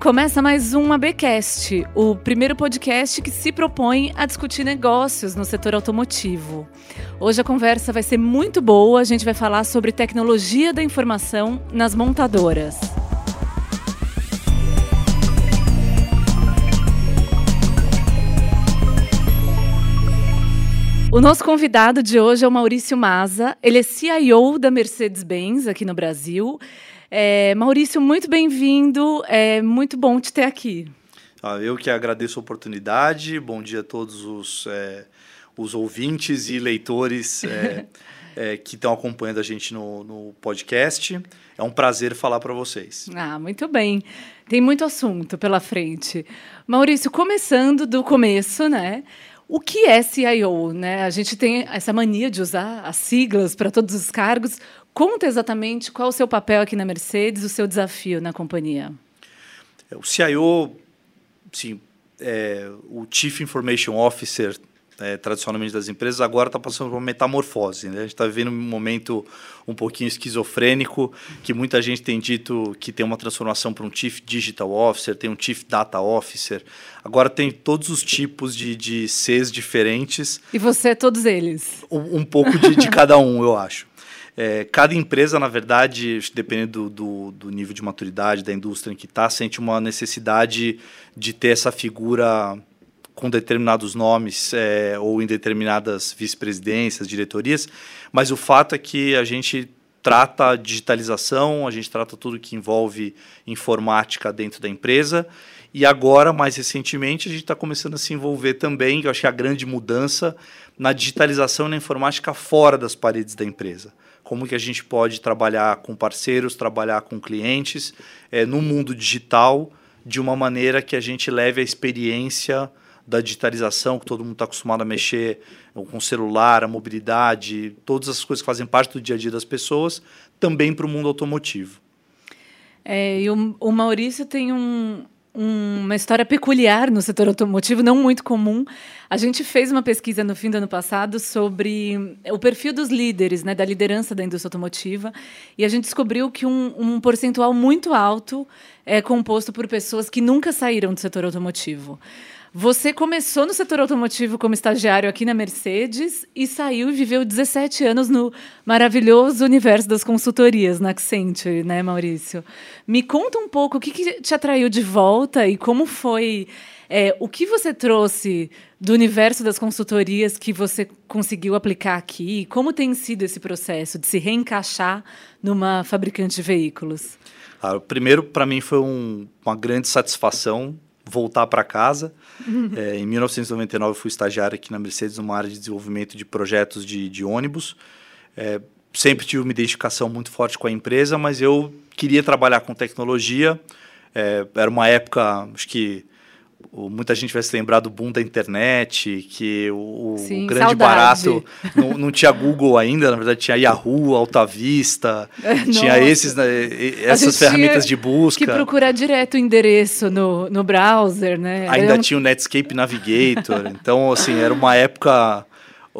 Começa mais um ABcast, o primeiro podcast que se propõe a discutir negócios no setor automotivo. Hoje a conversa vai ser muito boa, a gente vai falar sobre tecnologia da informação nas montadoras. O nosso convidado de hoje é o Maurício Maza. Ele é CIO da Mercedes-Benz aqui no Brasil. É, Maurício, muito bem-vindo. É muito bom te ter aqui. Ah, eu que agradeço a oportunidade. Bom dia a todos os, é, os ouvintes e leitores é, é que estão acompanhando a gente no, no podcast. É um prazer falar para vocês. Ah, muito bem. Tem muito assunto pela frente. Maurício, começando do começo, né? O que é CIO? Né? A gente tem essa mania de usar as siglas para todos os cargos. Conta exatamente qual o seu papel aqui na Mercedes, o seu desafio na companhia. O CIO, sim, é, o Chief Information Officer é, tradicionalmente das empresas, agora está passando por uma metamorfose. Né? A gente está vivendo um momento um pouquinho esquizofrênico, que muita gente tem dito que tem uma transformação para um Chief Digital Officer, tem um Chief Data Officer. Agora tem todos os tipos de, de Cs diferentes. E você é todos eles? Um, um pouco de, de cada um, eu acho. É, cada empresa, na verdade, dependendo do, do, do, nível de maturidade da indústria em que está, sente uma necessidade de ter essa figura com determinados nomes é, ou em determinadas vice-presidências, diretorias, mas o fato é que a gente trata a digitalização, a gente trata tudo que envolve informática dentro da empresa. E agora, mais recentemente, a gente está começando a se envolver também, eu acho que é a grande mudança, na digitalização e na informática fora das paredes da empresa. Como que a gente pode trabalhar com parceiros, trabalhar com clientes é, no mundo digital de uma maneira que a gente leve a experiência da digitalização, que todo mundo está acostumado a mexer com o celular, a mobilidade, todas as coisas que fazem parte do dia a dia das pessoas, também para o mundo automotivo. É, e o, o Maurício tem um, uma história peculiar no setor automotivo, não muito comum. A gente fez uma pesquisa no fim do ano passado sobre o perfil dos líderes, né, da liderança da indústria automotiva, e a gente descobriu que um, um percentual muito alto é composto por pessoas que nunca saíram do setor automotivo. Você começou no setor automotivo como estagiário aqui na Mercedes e saiu e viveu 17 anos no maravilhoso universo das consultorias na Accenture, né, Maurício? Me conta um pouco o que, que te atraiu de volta e como foi. É, o que você trouxe do universo das consultorias que você conseguiu aplicar aqui? Como tem sido esse processo de se reencaixar numa fabricante de veículos? Ah, primeiro, para mim, foi um, uma grande satisfação voltar para casa. É, em 1999, eu fui estagiário aqui na Mercedes, numa área de desenvolvimento de projetos de, de ônibus. É, sempre tive uma identificação muito forte com a empresa, mas eu queria trabalhar com tecnologia. É, era uma época, acho que muita gente vai se lembrar do boom da internet, que o, Sim, o grande saudade. barato não, não, tinha Google ainda, na verdade tinha Yahoo, Alta Vista, tinha esses, né, essas ferramentas de busca. Que procurar direto o endereço no, no browser, né? Ainda um... tinha o Netscape Navigator, então assim, era uma época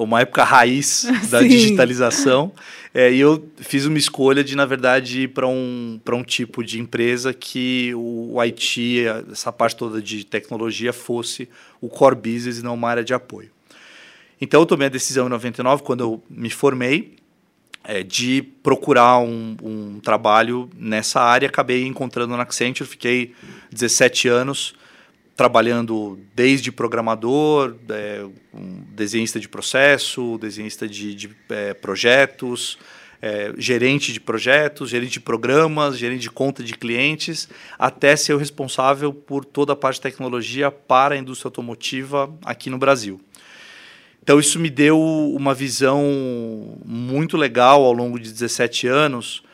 uma época raiz da Sim. digitalização. É, e eu fiz uma escolha de, na verdade, ir para um, um tipo de empresa que o IT, essa parte toda de tecnologia, fosse o core business e não uma área de apoio. Então, eu tomei a decisão em 99, quando eu me formei, é, de procurar um, um, trabalho nessa área. Acabei encontrando na Accenture, fiquei 17 anos trabalhando desde programador, é, um desenhista de processo, desenhista de, de é, projetos, é, gerente de projetos, gerente de programas, gerente de conta de clientes, até ser o responsável por toda a parte de tecnologia para a indústria automotiva aqui no Brasil. Então, isso me deu uma visão muito legal ao longo de 17 anos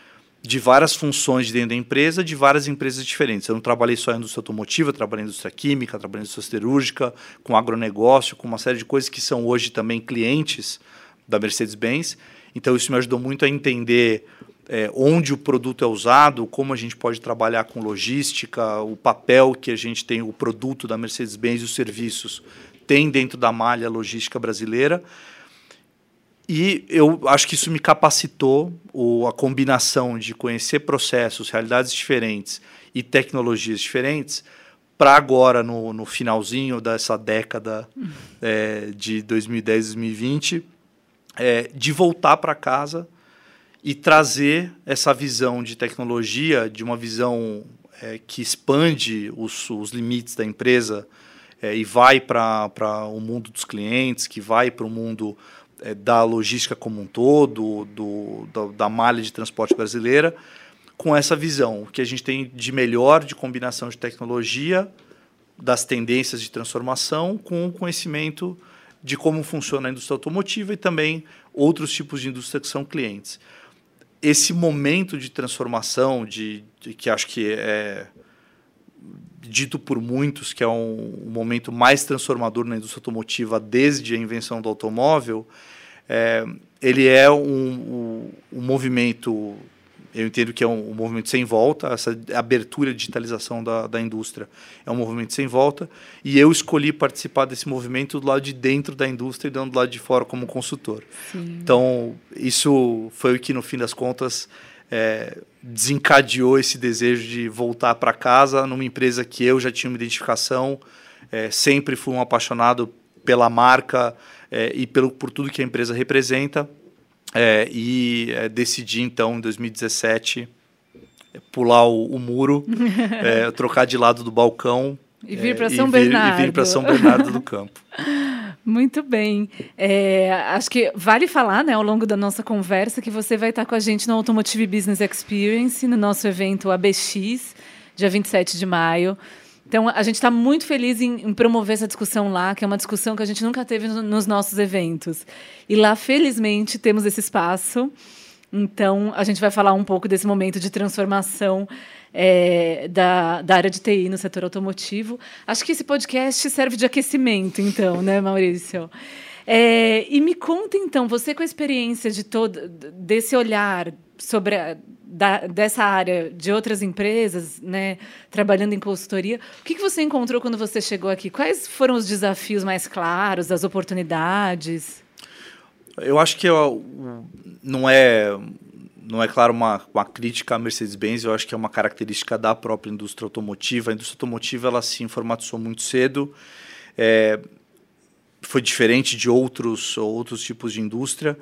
de várias funções dentro da empresa, de várias empresas diferentes. Eu não trabalhei só em indústria automotiva, trabalhei em indústria química, trabalhei em indústria siderúrgica, com agronegócio, com uma série de coisas que são hoje também clientes da Mercedes-Benz. Então, isso me ajudou muito a entender é, onde o produto é usado, como a gente pode trabalhar com logística, o papel que a gente tem, o produto da Mercedes-Benz e os serviços tem dentro da malha logística brasileira. E eu acho que isso me capacitou, ou a combinação de conhecer processos, realidades diferentes e tecnologias diferentes, para agora, no, no finalzinho dessa década é, de 2010, 2020, é, de voltar para casa e trazer essa visão de tecnologia, de uma visão é, que expande os, os, limites da empresa é, e vai para o mundo dos clientes, que vai para o mundo é, da logística como um todo, do, do, da malha de transporte brasileira, com essa visão que a gente tem de melhor de combinação de tecnologia, das tendências de transformação, com o conhecimento de como funciona a indústria automotiva e também outros tipos de indústria que são clientes. Esse momento de transformação, de, de que acho que é dito por muitos que é um, um, momento mais transformador na indústria automotiva desde a invenção do automóvel, é, ele é um, um, um movimento eu entendo que é um, um, movimento sem volta, essa abertura de digitalização da, da indústria é um movimento sem volta, e eu escolhi participar desse movimento do lado de dentro da indústria e não do lado de fora como consultor. Sim. Então, isso foi o que, no fim das contas, é, desencadeou esse desejo de voltar para casa numa empresa que eu já tinha uma identificação, é, sempre fui um apaixonado pela marca é, e pelo, por tudo que a empresa representa. É, e é, decidi, então, em 2017, pular o, o muro, é, trocar de lado do balcão. E vir para São Bernardo. E vir para São Bernardo do Campo. Muito bem. É, acho que vale falar, né, ao longo da nossa conversa, que você vai estar com a gente no Automotive Business Experience, no nosso evento ABX, dia 27 de maio. Então, a gente está muito feliz em, em, promover essa discussão lá, que é uma discussão que a gente nunca teve no, nos nossos eventos. E lá, felizmente, temos esse espaço. Então, a gente vai falar um pouco desse momento de transformação é, da, da área de TI no setor automotivo. Acho que esse podcast serve de aquecimento, então, né, Maurício? É, e me conta, então, você com a experiência de todo desse olhar sobre a, da, dessa área de outras empresas, né, trabalhando em consultoria, o que, que você encontrou quando você chegou aqui? Quais foram os desafios mais claros, as oportunidades? Eu acho que eu, não é não é claro uma, uma crítica à Mercedes-Benz, eu acho que é uma característica da própria indústria automotiva. A indústria automotiva ela se informatizou muito cedo, é, foi diferente de outros outros tipos de indústria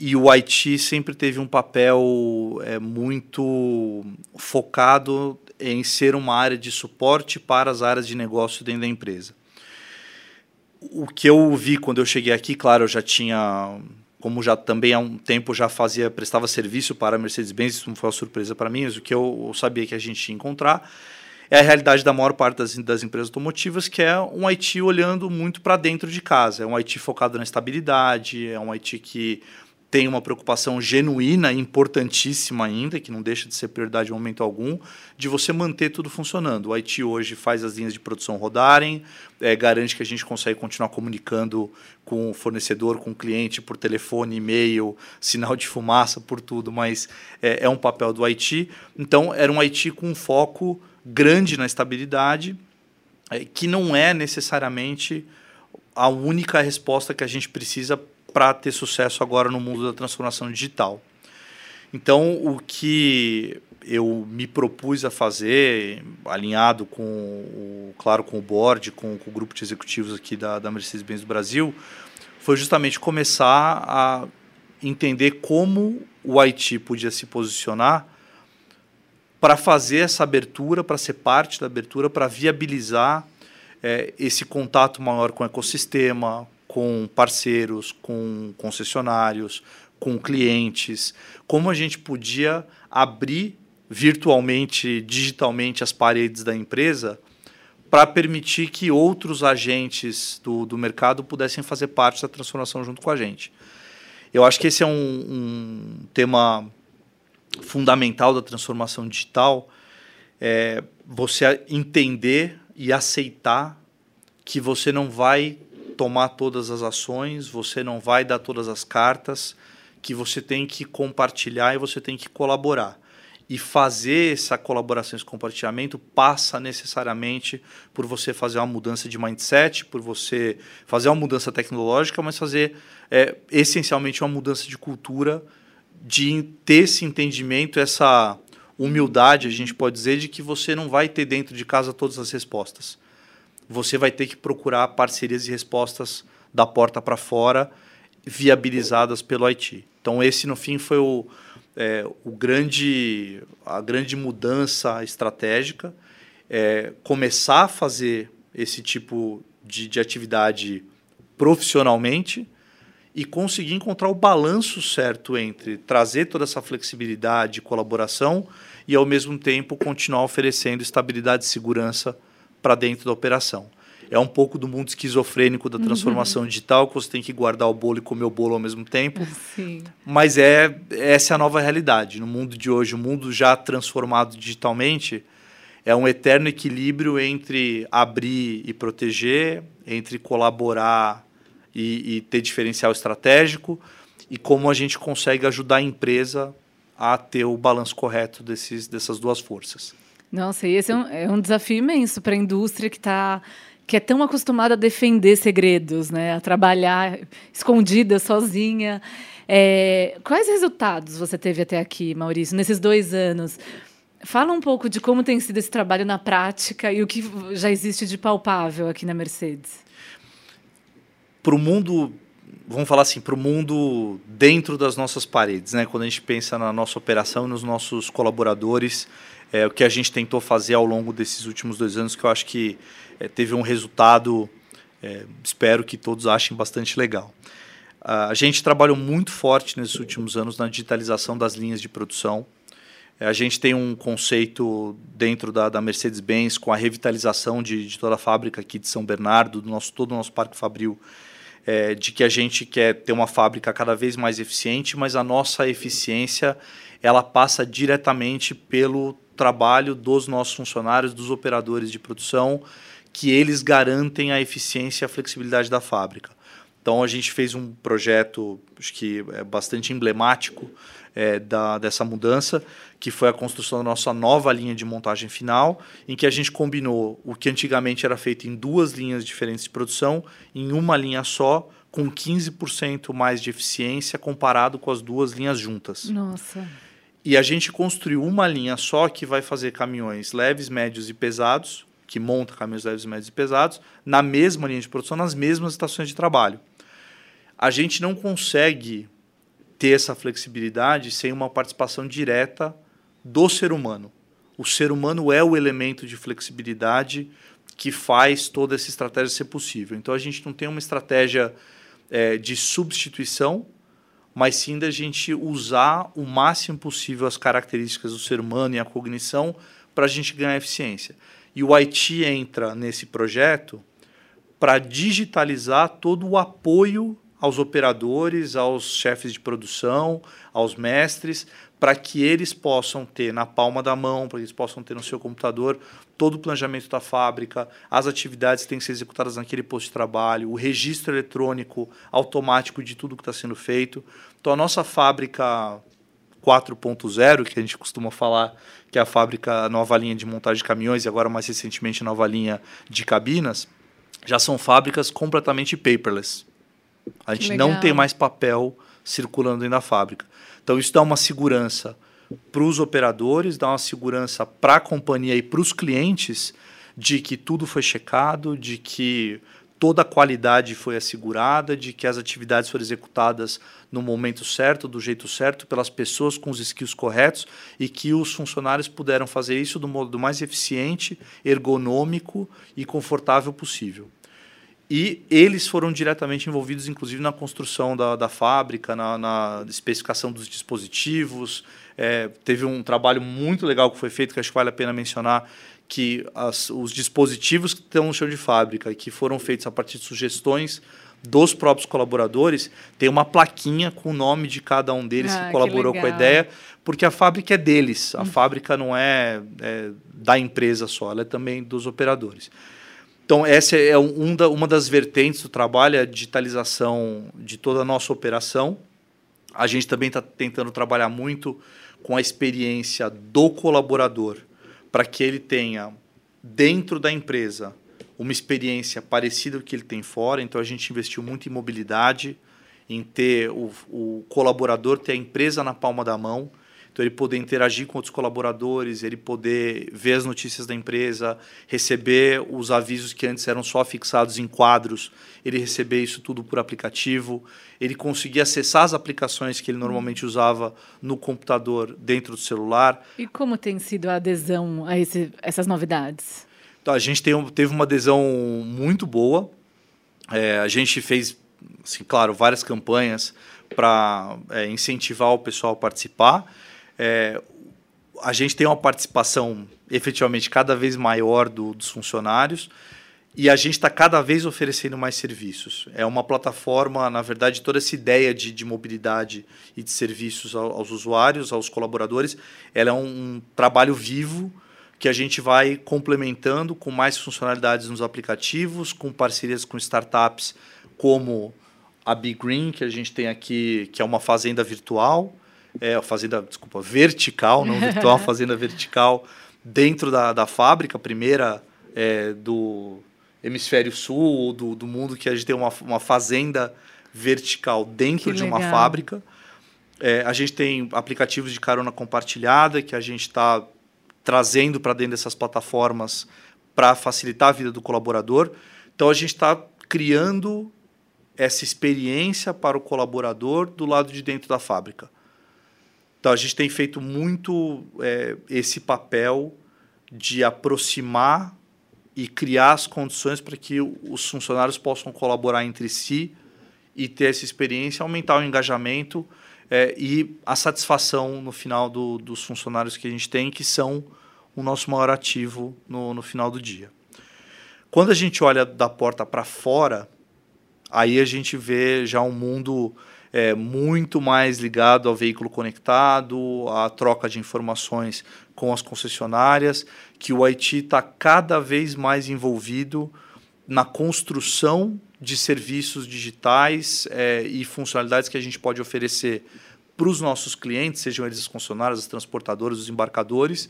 e o IT sempre teve um papel é, muito focado em ser uma área de suporte para as áreas de negócio dentro da empresa. O que eu vi quando eu cheguei aqui, claro, eu já tinha, como já também há um tempo já fazia, prestava serviço para a Mercedes-Benz, isso não foi uma surpresa para mim, mas o que eu, sabia que a gente ia encontrar é a realidade da maior parte das, das empresas automotivas, que é um IT olhando muito para dentro de casa. É um IT focado na estabilidade, é um IT que tem uma preocupação genuína, importantíssima ainda, que não deixa de ser prioridade em momento algum, de você manter tudo funcionando. O IT hoje faz as linhas de produção rodarem, é, garante que a gente consegue continuar comunicando com o fornecedor, com o cliente, por telefone, e-mail, sinal de fumaça, por tudo, mas é, é um papel do IT. Então, era um IT com um foco grande na estabilidade, é, que não é necessariamente a única resposta que a gente precisa para ter sucesso agora no mundo da transformação digital. Então, o que eu me propus a fazer, alinhado com, o, claro, com o board, com, com o grupo de executivos aqui da, da Mercedes-Benz do Brasil, foi justamente começar a entender como o IT podia se posicionar para fazer essa abertura, para ser parte da abertura, para viabilizar é, esse contato maior com o ecossistema, com parceiros, com concessionários, com clientes, como a gente podia abrir virtualmente, digitalmente as paredes da empresa para permitir que outros agentes do, do mercado pudessem fazer parte da transformação junto com a gente. Eu acho que esse é um, um tema fundamental da transformação digital, é você entender e aceitar que você não vai tomar todas as ações, você não vai dar todas as cartas, que você tem que compartilhar e você tem que colaborar. E fazer essa colaboração, esse compartilhamento, passa necessariamente por você fazer uma mudança de mindset, por você fazer uma mudança tecnológica, mas fazer é, essencialmente uma mudança de cultura, de ter esse entendimento, essa humildade, a gente pode dizer, de que você não vai ter dentro de casa todas as respostas. Você vai ter que procurar parcerias e respostas da porta para fora, viabilizadas pelo IT. Então, esse, no fim, foi o, é, o grande, a grande mudança estratégica. É, começar a fazer esse tipo de, de atividade profissionalmente e conseguir encontrar o balanço certo entre trazer toda essa flexibilidade e colaboração e, ao mesmo tempo, continuar oferecendo estabilidade e segurança para dentro da operação. É um pouco do mundo esquizofrênico da transformação uhum. digital, que você tem que guardar o bolo e comer o bolo ao mesmo tempo. Sim. Mas é essa é a nova realidade. No mundo de hoje, o mundo já transformado digitalmente, é um eterno equilíbrio entre abrir e proteger, entre colaborar e, e ter diferencial estratégico, e como a gente consegue ajudar a empresa a ter o balanço correto desses, dessas duas forças. Nossa, e esse é um, é um desafio imenso para a indústria que está que é tão acostumada a defender segredos, né? a trabalhar escondida, sozinha. É, quais resultados você teve até aqui, Maurício, nesses dois anos? Fala um pouco de como tem sido esse trabalho na prática e o que já existe de palpável aqui na Mercedes. Para o mundo, vamos falar assim, para o mundo dentro das nossas paredes, né? Quando a gente pensa na nossa operação nos nossos colaboradores, é, o que a gente tentou fazer ao longo desses últimos dois anos, que eu acho que é, teve um resultado, é, espero que todos achem bastante legal. a gente trabalhou muito forte nesses últimos anos na digitalização das linhas de produção. É, a gente tem um conceito dentro da, da Mercedes-Benz com a revitalização de, de, toda a fábrica aqui de São Bernardo, do nosso, todo o nosso parque fabril, é, de que a gente quer ter uma fábrica cada vez mais eficiente, mas a nossa eficiência ela passa diretamente pelo trabalho dos nossos funcionários, dos operadores de produção, que eles garantem a eficiência e a flexibilidade da fábrica. Então a gente fez um projeto acho que é bastante emblemático é, da, dessa mudança, que foi a construção da nossa nova linha de montagem final, em que a gente combinou o que antigamente era feito em duas linhas diferentes de produção, em uma linha só, com 15% mais de eficiência comparado com as duas linhas juntas. Nossa. E a gente construiu uma linha só que vai fazer caminhões leves, médios e pesados, que monta caminhões leves, médios e pesados, na mesma linha de produção, nas mesmas estações de trabalho. A gente não consegue ter essa flexibilidade sem uma participação direta do ser humano. O ser humano é o elemento de flexibilidade que faz toda essa estratégia ser possível. Então a gente não tem uma estratégia é, de substituição, mas sim da gente usar o máximo possível as características do ser humano e a cognição para a gente ganhar eficiência. E o IT entra nesse projeto para digitalizar todo o apoio aos operadores, aos chefes de produção, aos mestres, para que eles possam ter na palma da mão, para que eles possam ter no seu computador todo o planejamento da fábrica, as atividades que têm que ser executadas naquele posto de trabalho, o registro eletrônico automático de tudo que está sendo feito. Então, a nossa fábrica 4.0, que a gente costuma falar que é a fábrica, a nova linha de montagem de caminhões e agora mais recentemente a nova linha de cabinas, já são fábricas completamente paperless. A gente não tem mais papel circulando dentro da fábrica. Então, isso dá uma segurança para os operadores, dá uma segurança para a companhia e para os clientes de que tudo foi checado, de que toda a qualidade foi assegurada, de que as atividades foram executadas no momento certo, do jeito certo, pelas pessoas com os skills corretos e que os funcionários puderam fazer isso do modo mais eficiente, ergonômico e confortável possível. E eles foram diretamente envolvidos, inclusive, na construção da, da fábrica, na, na especificação dos dispositivos. É, teve um trabalho muito legal que foi feito, que acho que vale a pena mencionar, que as, os dispositivos que estão no chão de fábrica e que foram feitos a partir de sugestões dos próprios colaboradores, tem uma plaquinha com o nome de cada um deles ah, que colaborou que com a ideia, porque a fábrica é deles, a hum. fábrica não é, é, da empresa só, ela é também dos operadores. Então, essa é um da, uma das vertentes do trabalho, é a digitalização de toda a nossa operação. A gente também está tentando trabalhar muito com a experiência do colaborador, para que ele tenha, dentro da empresa, uma experiência parecida com o que ele tem fora. Então, a gente investiu muito em mobilidade, em ter o, o colaborador ter a empresa na palma da mão. Então, ele poder interagir com outros colaboradores, ele poder ver as notícias da empresa, receber os avisos que antes eram só fixados em quadros, ele receber isso tudo por aplicativo, ele conseguir acessar as aplicações que ele normalmente usava no computador dentro do celular. E como tem sido a adesão a esse, essas novidades? Então, a gente tem, teve uma adesão muito boa. É, a gente fez, assim, claro, várias campanhas para é, incentivar o pessoal a participar. É, a gente tem uma participação efetivamente cada vez maior do, dos funcionários e a gente está cada vez oferecendo mais serviços. É uma plataforma, na verdade, toda essa ideia de, de mobilidade e de serviços aos, usuários, aos colaboradores, ela é um, um trabalho vivo que a gente vai complementando com mais funcionalidades nos aplicativos, com parcerias com startups como a Big Green, que a gente tem aqui, que é uma fazenda virtual, é, a fazenda, desculpa, vertical, não virtual, uma fazenda vertical dentro da, da fábrica, a primeira é, do hemisfério sul ou do, do mundo que a gente tem uma, uma fazenda vertical dentro que de legal. uma fábrica. É, a gente tem aplicativos de carona compartilhada que a gente está trazendo para dentro dessas plataformas para facilitar a vida do colaborador. Então a gente está criando essa experiência para o colaborador do lado de dentro da fábrica. Então a gente tem feito muito é, esse papel de aproximar e criar as condições para que os funcionários possam colaborar entre si e ter essa experiência, aumentar o engajamento é, e a satisfação no final do, dos funcionários que a gente tem, que são o nosso maior ativo no, no final do dia. Quando a gente olha da porta para fora, aí a gente vê já um mundo é, muito mais ligado ao veículo conectado, à troca de informações com as concessionárias, que o IT está cada vez mais envolvido na construção de serviços digitais é, e funcionalidades que a gente pode oferecer para os nossos clientes, sejam eles as concessionárias, as transportadoras, os embarcadores,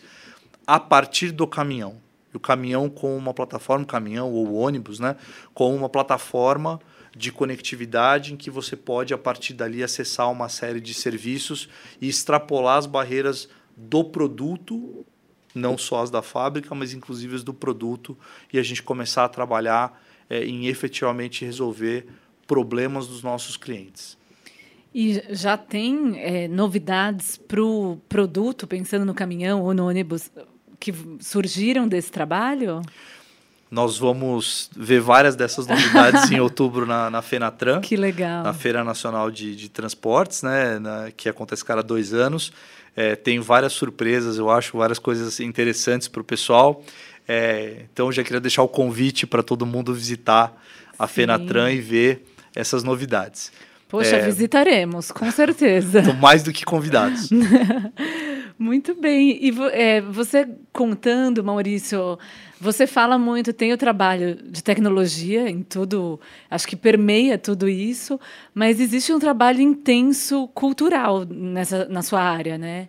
a partir do caminhão. O caminhão com uma plataforma, caminhão ou ônibus, né, com uma plataforma de conectividade em que você pode, a partir dali, acessar uma série de serviços e extrapolar as barreiras do produto, não só as da fábrica, mas inclusive as do produto, e a gente começar a trabalhar é, em efetivamente resolver problemas dos nossos clientes. E já tem é, novidades para o produto, pensando no caminhão ou no ônibus, que surgiram desse trabalho? Nós vamos ver várias dessas novidades em outubro na, na Fenatran. Que legal. Na Feira Nacional de, de Transportes, né, na, que acontece cada dois anos. É, tem várias surpresas, eu acho, várias coisas interessantes para o pessoal. É, então, já queria deixar o convite para todo mundo visitar a Sim. Fenatran e ver essas novidades. Poxa, é, visitaremos, com certeza. Estou mais do que convidados. Muito bem. E é, você contando, Maurício, você fala muito, tem o trabalho de tecnologia em tudo, acho que permeia tudo isso, mas existe um trabalho intenso cultural nessa, na sua área, né?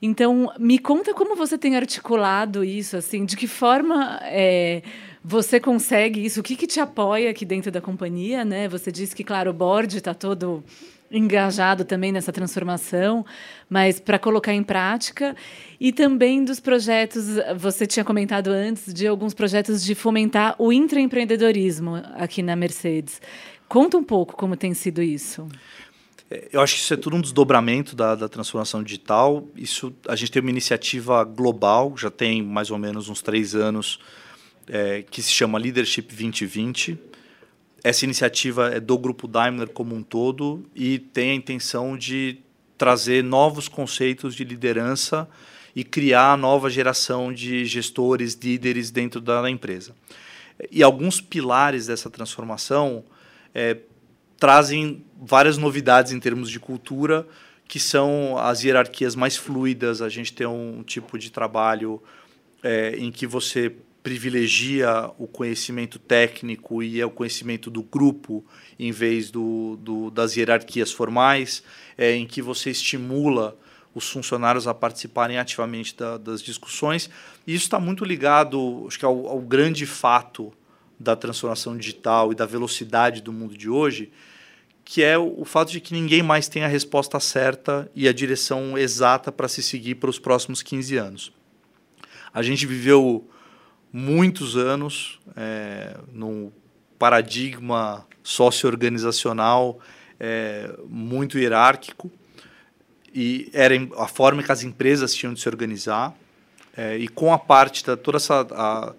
Então, me conta como você tem articulado isso, assim, de que forma é, você consegue isso, o que, que te apoia aqui dentro da companhia, né? Você disse que, claro, o board está todo engajado também nessa transformação, mas para colocar em prática e também dos projetos, você tinha comentado antes de alguns projetos de fomentar o intraempreendedorismo aqui na Mercedes. Conta um pouco como tem sido isso. É, eu acho que isso é tudo um desdobramento da, da transformação digital. Isso a gente tem uma iniciativa global, já tem mais ou menos uns três anos, é, que se chama Leadership 2020 essa iniciativa é do grupo Daimler como um todo e tem a intenção de trazer novos conceitos de liderança e criar a nova geração de gestores, líderes dentro da empresa. E alguns pilares dessa transformação é, trazem várias novidades em termos de cultura, que são as hierarquias mais fluidas. A gente tem um tipo de trabalho é, em que você privilegia o conhecimento técnico e é o conhecimento do grupo em vez do, do das hierarquias formais, é, em que você estimula os funcionários a participarem ativamente da, das discussões. E isso está muito ligado, acho que ao, ao, grande fato da transformação digital e da velocidade do mundo de hoje, que é o, fato de que ninguém mais tem a resposta certa e a direção exata para se seguir para os próximos 15 anos. A gente viveu muitos anos é, num paradigma socio-organizacional é, muito hierárquico. E era a forma que as empresas tinham de se organizar é, e com a parte da toda essa a,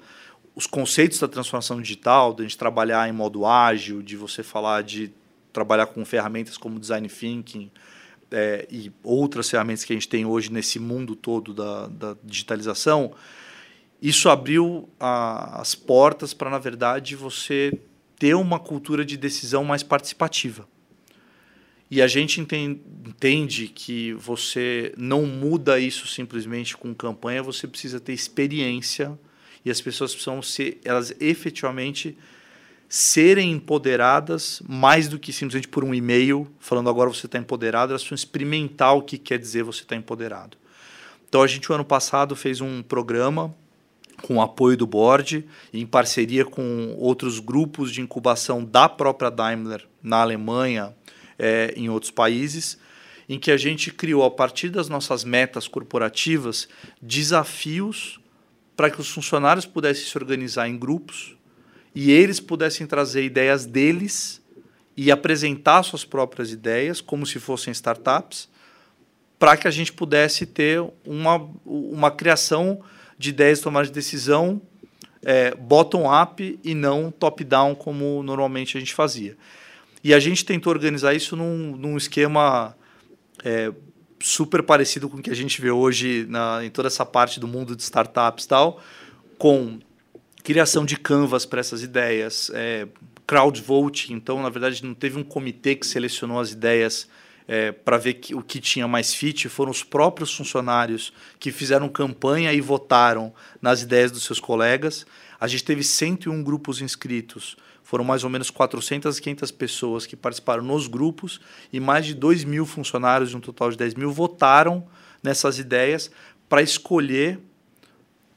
os conceitos da transformação digital, de a gente trabalhar em modo ágil, de você falar de trabalhar com ferramentas como design thinking é, e outras ferramentas que a gente tem hoje nesse mundo todo da, da digitalização, isso abriu a, as portas para, na verdade, você ter uma cultura de decisão mais participativa. E a gente entende que você não muda isso simplesmente com campanha, você precisa ter experiência e as pessoas precisam ser, elas efetivamente serem empoderadas mais do que simplesmente por um e-mail falando agora você está empoderado, elas precisam experimentar o que quer dizer você está empoderado. Então a gente, o ano passado, fez um programa com o apoio do board, em parceria com outros grupos de incubação da própria Daimler na Alemanha, é, em outros países, em que a gente criou, a partir das nossas metas corporativas, desafios para que os funcionários pudessem se organizar em grupos e eles pudessem trazer ideias deles e apresentar suas próprias ideias como se fossem startups, para que a gente pudesse ter uma, uma criação de ideias de tomar de decisão é, bottom-up e não top-down, como normalmente a gente fazia. E a gente tentou organizar isso num, num esquema é, super parecido com o que a gente vê hoje na, em toda essa parte do mundo de startups e tal, com criação de canvas para essas ideias, é, crowd voting. Então, na verdade, não teve um comitê que selecionou as ideias é, para ver que, o que tinha mais fit, foram os próprios funcionários que fizeram campanha e votaram nas ideias dos seus colegas. A gente teve 101 grupos inscritos, foram mais ou menos 400, 500 pessoas que participaram nos grupos e mais de 2 mil funcionários, de um total de 10 mil, votaram nessas ideias para escolher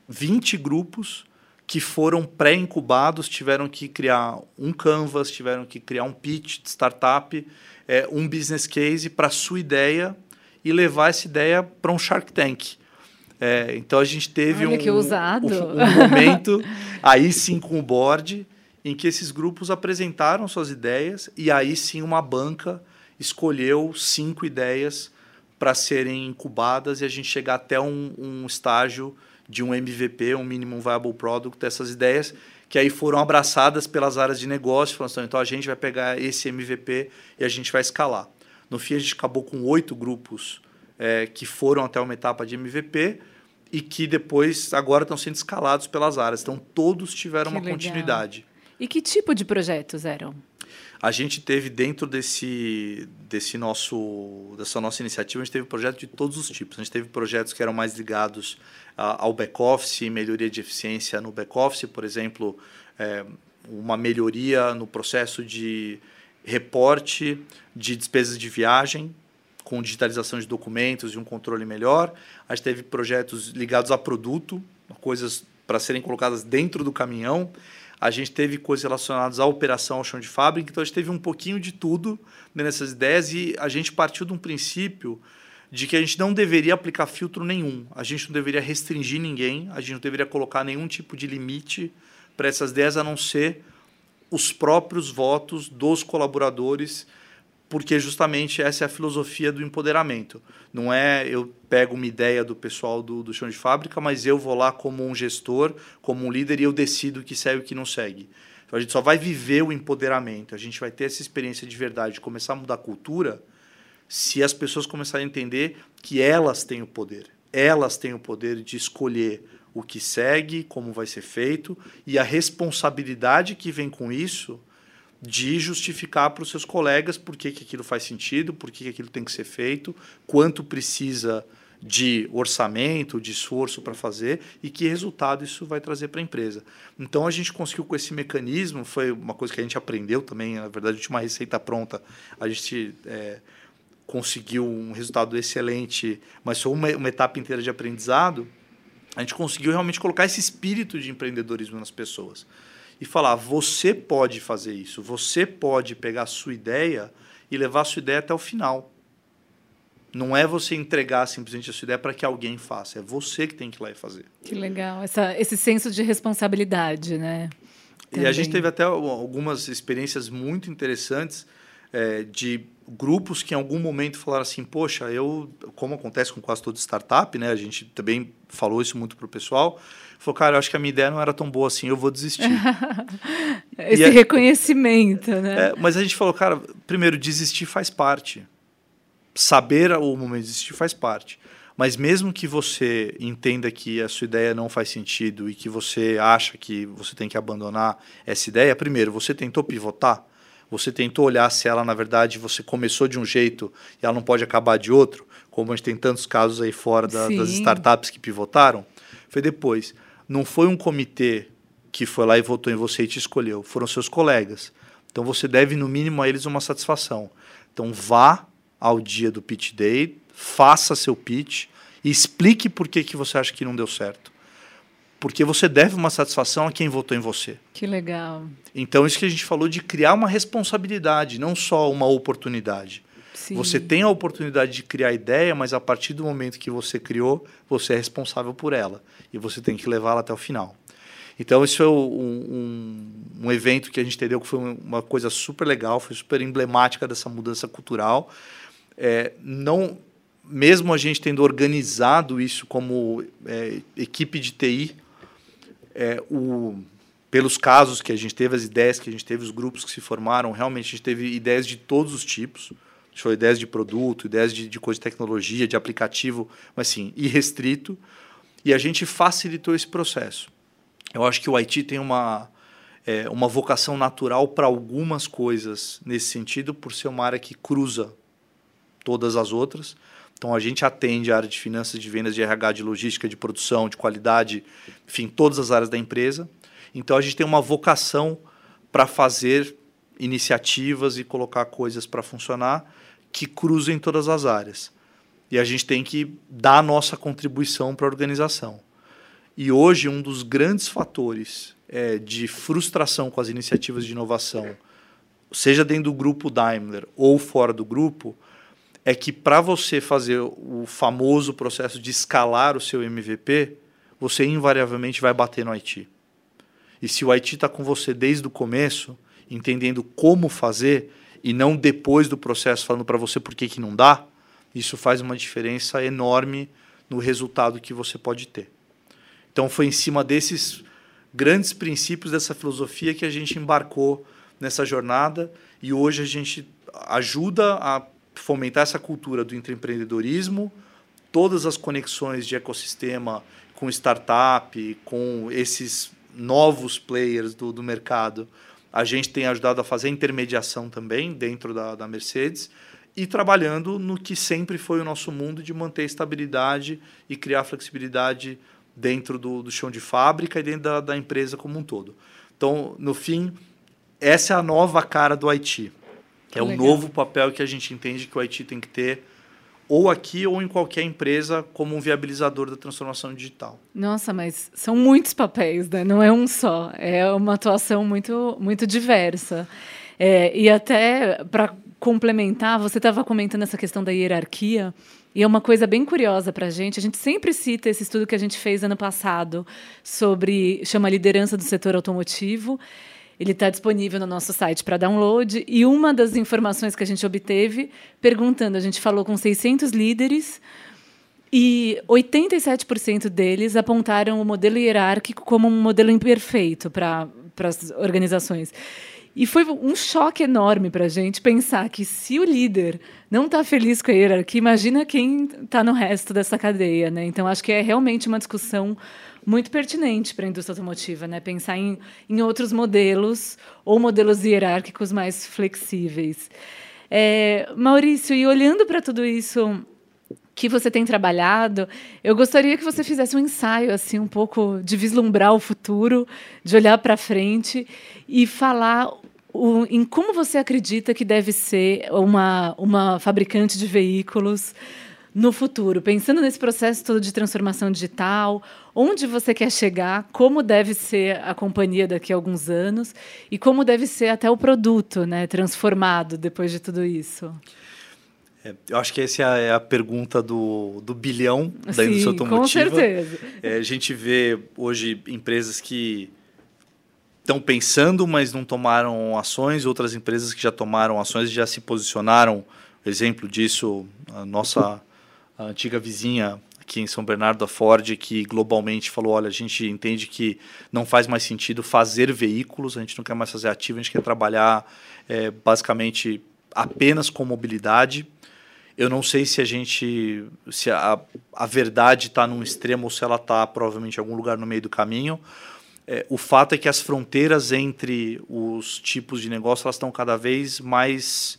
20 grupos que foram pré-incubados, tiveram que criar um canvas, tiveram que criar um pitch de startup, é, um business case para a sua ideia e levar essa ideia para um Shark Tank. É, então a gente teve Olha um, que ousado. Um, um momento, aí sim com o board, em que esses grupos apresentaram suas ideias e aí sim uma banca escolheu cinco ideias para serem incubadas e a gente chegar até um, um estágio de um MVP, um Minimum Viable Product, dessas ideias, que aí foram abraçadas pelas áreas de negócio, falando assim, então a gente vai pegar esse MVP e a gente vai escalar. No fim, a gente acabou com oito grupos é, que foram até uma etapa de MVP e que depois agora estão sendo escalados pelas áreas. Então, todos tiveram que uma legal. continuidade. E que tipo de projetos eram? A gente teve dentro desse, desse nosso, dessa nossa iniciativa, a gente teve projetos de todos os tipos. A gente teve projetos que eram mais ligados ao back-office, melhoria de eficiência no back-office, por exemplo, é, uma melhoria no processo de reporte de despesas de viagem, com digitalização de documentos e um controle melhor. A gente teve projetos ligados a produto, coisas para serem colocadas dentro do caminhão a gente teve coisas relacionadas à operação ao chão de fábrica, então a gente teve um pouquinho de tudo nessas ideias e a gente partiu de um princípio de que a gente não deveria aplicar filtro nenhum, a gente não deveria restringir ninguém, a gente não deveria colocar nenhum tipo de limite para essas ideias a não ser os próprios votos dos colaboradores porque justamente essa é a filosofia do empoderamento. Não é eu pego uma ideia do pessoal do, do chão de fábrica, mas eu vou lá como um gestor, como um líder, e eu decido o que segue e o que não segue. Então a gente só vai viver o empoderamento, a gente vai ter essa experiência de verdade, de começar a mudar a cultura, se as pessoas começarem a entender que elas têm o poder. Elas têm o poder de escolher o que segue, como vai ser feito, e a responsabilidade que vem com isso de justificar para os seus colegas por que, que aquilo faz sentido, por que, que aquilo tem que ser feito, quanto precisa de orçamento, de esforço para fazer e que resultado isso vai trazer para a empresa. Então a gente conseguiu com esse mecanismo, foi uma coisa que a gente aprendeu também, na verdade, tinha uma receita pronta, a gente é, conseguiu um resultado excelente, mas foi uma, uma etapa inteira de aprendizado. A gente conseguiu realmente colocar esse espírito de empreendedorismo nas pessoas e falar: você pode fazer isso, você pode pegar a sua ideia e levar a sua ideia até o final. Não é você entregar simplesmente a sua ideia para que alguém faça, é você que tem que ir lá e fazer. Que legal, Essa, esse senso de responsabilidade, né? Também. E a gente teve até algumas experiências muito interessantes é, de grupos que em algum momento falaram assim, poxa, eu, como acontece com quase toda startup, né? A gente também falou isso muito para o pessoal. Falou, cara, eu acho que a minha ideia não era tão boa assim, eu vou desistir. Esse reconhecimento, né? É, mas a gente falou, cara, primeiro, desistir faz parte saber o momento de existir faz parte. Mas mesmo que você entenda que a sua ideia não faz sentido e que você acha que você tem que abandonar essa ideia, primeiro, você tentou pivotar? Você tentou olhar se ela, na verdade, você começou de um jeito e ela não pode acabar de outro? Como a gente tem tantos casos aí fora da, das startups que pivotaram. Foi depois. Não foi um comitê que foi lá e votou em você e te escolheu. Foram seus colegas. Então você deve, no mínimo, a eles uma satisfação. Então vá ao dia do pitch day, faça seu pitch e explique por que, que você acha que não deu certo. Porque você deve uma satisfação a quem votou em você. Que legal. Então, isso que a gente falou de criar uma responsabilidade, não só uma oportunidade. Você tem a oportunidade de criar ideia, mas a partir do momento que você criou, você é responsável por ela. E você tem que levá-la até o final. Então, isso foi um, um, um, evento que a gente entendeu que foi uma coisa super legal, foi super emblemática dessa mudança cultural é, não, mesmo a gente tendo organizado isso como é, equipe de TI, é, o, pelos casos que a gente teve, as ideias que a gente teve, os grupos que se formaram, realmente a gente teve ideias de todos os tipos. Foi ideias de produto, ideias de, de coisa de tecnologia, de aplicativo, mas sim, irrestrito. E a gente facilitou esse processo. Eu acho que o IT tem uma, é, uma vocação natural para algumas coisas nesse sentido, por ser uma área que cruza todas as outras. Então a gente atende a área de finanças, de vendas, de RH, de logística, de produção, de qualidade, enfim, todas as áreas da empresa. Então a gente tem uma vocação para fazer iniciativas e colocar coisas para funcionar que cruzem todas as áreas. E a gente tem que dar a nossa contribuição para a organização. E hoje um dos grandes fatores é, de frustração com as iniciativas de inovação, seja dentro do grupo Daimler ou fora do grupo, é que para você fazer o famoso processo de escalar o seu MVP, você invariavelmente vai bater no IT. E se o IT está com você desde o começo, entendendo como fazer, e não depois do processo falando para você por que, que não dá, isso faz uma diferença enorme no resultado que você pode ter. Então foi em cima desses grandes princípios dessa filosofia que a gente embarcou nessa jornada e hoje a gente ajuda a fomentar essa cultura do empreendedorismo, todas as conexões de ecossistema com startup, com esses novos players do, do mercado. A gente tem ajudado a fazer intermediação também dentro da, da Mercedes e trabalhando no que sempre foi o nosso mundo de manter estabilidade e criar flexibilidade dentro do, do chão de fábrica e dentro da, da empresa como um todo. Então, no fim, essa é a nova cara do Haiti é um novo papel que a gente entende que o IT tem que ter ou aqui ou em qualquer empresa como um viabilizador da transformação digital. Nossa, mas são muitos papéis, né? Não é um só. É uma atuação muito, muito diversa. É, e até para complementar, você estava comentando essa questão da hierarquia. E é uma coisa bem curiosa para a gente. A gente sempre cita esse estudo que a gente fez ano passado sobre chama liderança do setor automotivo. Ele está disponível no nosso site para download. E uma das informações que a gente obteve, perguntando, a gente falou com 600 líderes e 87% deles apontaram o modelo hierárquico como um modelo imperfeito para as organizações. E foi um choque enorme para a gente pensar que se o líder não está feliz com a hierarquia, imagina quem está no resto dessa cadeia. Né? Então, acho que é realmente uma discussão muito pertinente para a indústria automotiva, né? Pensar em, em outros modelos ou modelos hierárquicos mais flexíveis. É, Maurício, e olhando para tudo isso que você tem trabalhado, eu gostaria que você fizesse um ensaio assim um pouco de vislumbrar o futuro, de olhar para frente e falar o, em como você acredita que deve ser uma, uma fabricante de veículos no futuro, pensando nesse processo todo de transformação digital, onde você quer chegar, como deve ser a companhia daqui a alguns anos e como deve ser até o produto, né, transformado depois de tudo isso. É, eu acho que essa é a pergunta do, do bilhão da Sim, indústria automotiva. Com certeza. É, a gente vê hoje empresas que estão pensando, mas não tomaram ações, outras empresas que já tomaram ações e já se posicionaram. Exemplo disso, a nossa a antiga vizinha aqui em São Bernardo, a Ford, que globalmente falou: olha, a gente entende que não faz mais sentido fazer veículos, a gente não quer mais fazer ativo, a gente quer trabalhar é, basicamente apenas com mobilidade. Eu não sei se a gente, se a, a verdade está num extremo ou se ela está provavelmente em algum lugar no meio do caminho. É, o fato é que as fronteiras entre os tipos de negócio elas estão cada vez mais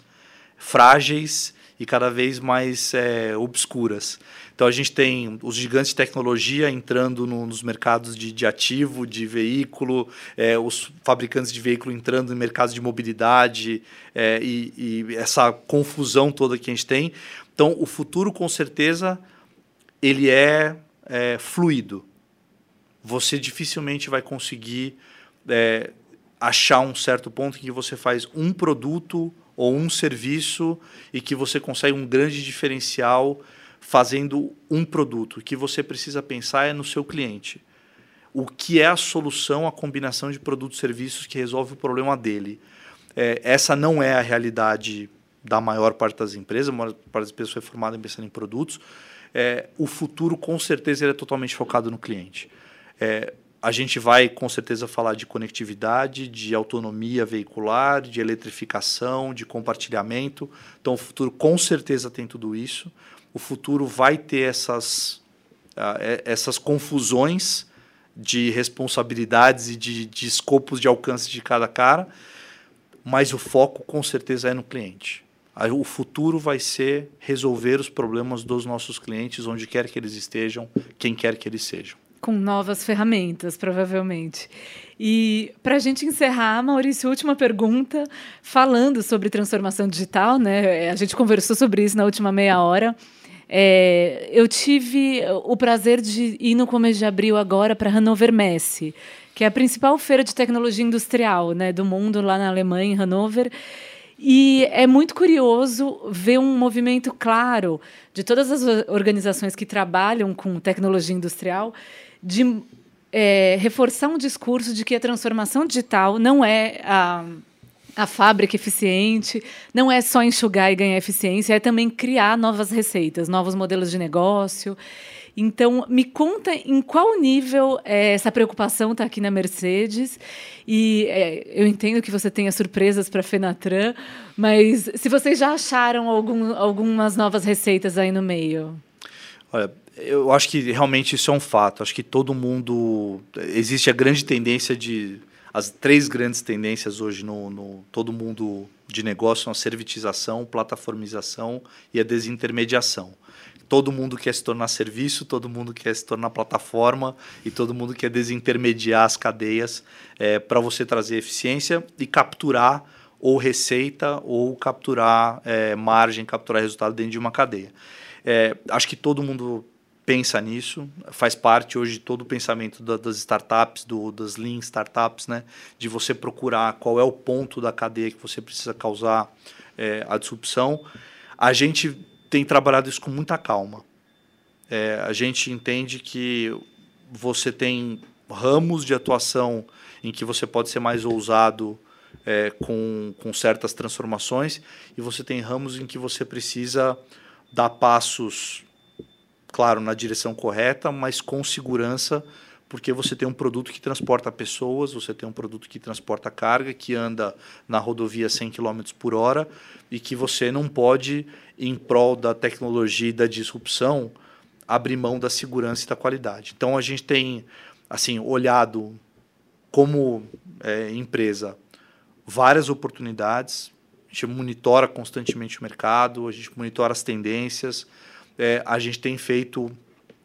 frágeis e cada vez mais é, obscuras. Então a gente tem os gigantes de tecnologia entrando no, nos mercados de, de, ativo, de veículo, é, os fabricantes de veículo entrando no mercado de mobilidade é, e, e, essa confusão toda que a gente tem. Então o futuro com certeza ele é, é fluido. Você dificilmente vai conseguir é, achar um certo ponto em que você faz um produto ou um serviço e que você consegue um grande diferencial fazendo um produto. O que você precisa pensar é no seu cliente. O que é a solução, a combinação de produtos e serviços que resolve o problema dele. É, essa não é a realidade da maior parte das empresas, a maior parte das pessoas é formada em pensando em produtos. É, o futuro, com certeza, ele é totalmente focado no cliente. É, a gente vai com certeza falar de conectividade, de autonomia veicular, de eletrificação, de compartilhamento. Então, o futuro com certeza tem tudo isso. O futuro vai ter essas, uh, essas confusões de responsabilidades e de, de escopos de alcance de cada cara, mas o foco com certeza é no cliente. O futuro vai ser resolver os problemas dos nossos clientes, onde quer que eles estejam, quem quer que eles sejam com novas ferramentas, provavelmente. E para a gente encerrar, Maurício, última pergunta, falando sobre transformação digital, né? A gente conversou sobre isso na última meia hora. É, eu tive o prazer de ir no começo de abril agora para Hannover Messe, que é a principal feira de tecnologia industrial né, do mundo lá na Alemanha, em Hannover. E é muito curioso ver um movimento claro de todas as organizações que trabalham com tecnologia industrial de é, reforçar um discurso de que a transformação digital não é a, a fábrica eficiente, não é só enxugar e ganhar eficiência, é também criar novas receitas, novos modelos de negócio. Então, me conta em qual nível é, essa preocupação está aqui na Mercedes. E é, eu entendo que você tenha surpresas para a Fenatran, mas se vocês já acharam algum, algumas novas receitas aí no meio. Olha, eu acho que realmente isso é um fato. Acho que todo mundo. Existe a grande tendência de. As três grandes tendências hoje no, no todo mundo de negócio são a servitização, plataformização e a desintermediação. Todo mundo quer se tornar serviço, todo mundo quer se tornar plataforma e todo mundo quer desintermediar as cadeias é, para você trazer eficiência e capturar ou receita ou capturar é, margem, capturar resultado dentro de uma cadeia. É, acho que todo mundo pensa nisso, faz parte hoje de todo o pensamento da, das startups, do, das lean startups, né? de você procurar qual é o ponto da cadeia que você precisa causar é, a disrupção. A gente tem trabalhado isso com muita calma. É, a gente entende que você tem ramos de atuação em que você pode ser mais ousado é, com, com certas transformações e você tem ramos em que você precisa dar passos claro, na direção correta, mas com segurança, porque você tem um produto que transporta pessoas, você tem um produto que transporta carga, que anda na rodovia 100 km por hora e que você não pode, em prol da tecnologia e da disrupção, abrir mão da segurança e da qualidade. Então a gente tem assim olhado como é, empresa várias oportunidades, a gente monitora constantemente o mercado, a gente monitora as tendências, é, a gente tem feito,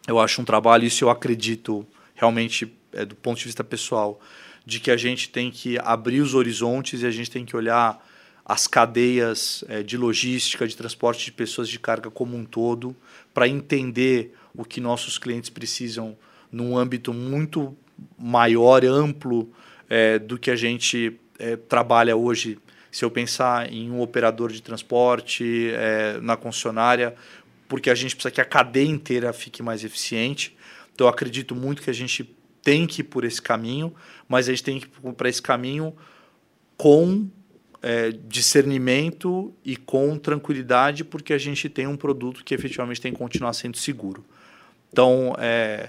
eu acho, um trabalho, isso eu acredito realmente é, do ponto de vista pessoal, de que a gente tem que abrir os horizontes e a gente tem que olhar as cadeias é, de logística, de transporte de pessoas de carga como um todo, para entender o que nossos clientes precisam num âmbito muito maior, amplo é, do que a gente é, trabalha hoje. Se eu pensar em um operador de transporte é, na concessionária, porque a gente precisa que a cadeia inteira fique mais eficiente. Então, eu acredito muito que a gente tem que ir por esse caminho, mas a gente tem que ir para esse caminho com é, discernimento e com tranquilidade, porque a gente tem um produto que efetivamente tem que continuar sendo seguro. Então, é,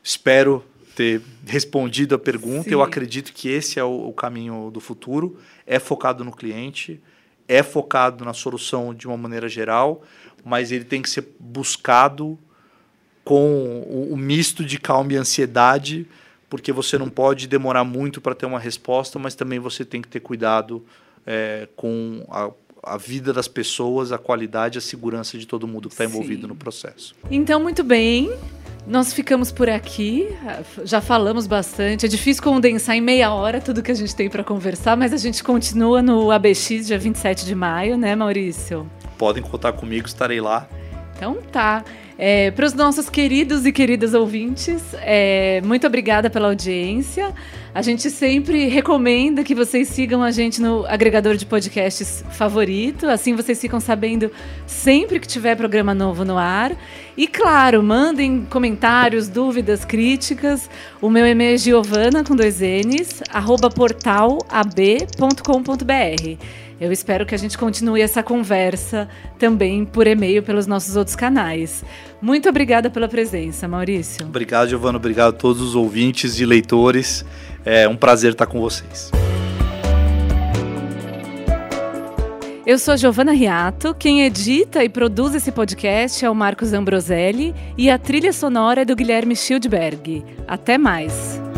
espero ter respondido a pergunta. Sim. Eu acredito que esse é o, o, caminho do futuro. É focado no cliente, é focado na solução de uma maneira geral, mas ele tem que ser buscado com o, o misto de calma e ansiedade porque você não pode demorar muito para ter uma resposta, mas também você tem que ter cuidado é, com a, a vida das pessoas, a qualidade, a segurança de todo mundo que está envolvido no processo. Então, muito bem. Nós ficamos por aqui, já falamos bastante. É difícil condensar em meia hora tudo que a gente tem para conversar, mas a gente continua no ABX dia 27 de maio, né, Maurício? Podem contar comigo, estarei lá. Então tá. É, Para os nossos queridos e queridas ouvintes, é, muito obrigada pela audiência. A gente sempre recomenda que vocês sigam a gente no agregador de podcasts favorito, assim vocês ficam sabendo sempre que tiver programa novo no ar. E claro, mandem comentários, dúvidas, críticas. O meu e-mail é giovana com dois N's, arroba portalab.com.br. Eu espero que a gente continue essa conversa também por e-mail pelos nossos outros canais. Muito obrigada pela presença, Maurício. Obrigado, Giovana. Obrigado a todos os ouvintes e leitores. É um prazer estar com vocês. Eu sou Giovana Riato, quem edita e produz esse podcast é o Marcos Ambroselli e a trilha sonora é do Guilherme Schildberg. Até mais!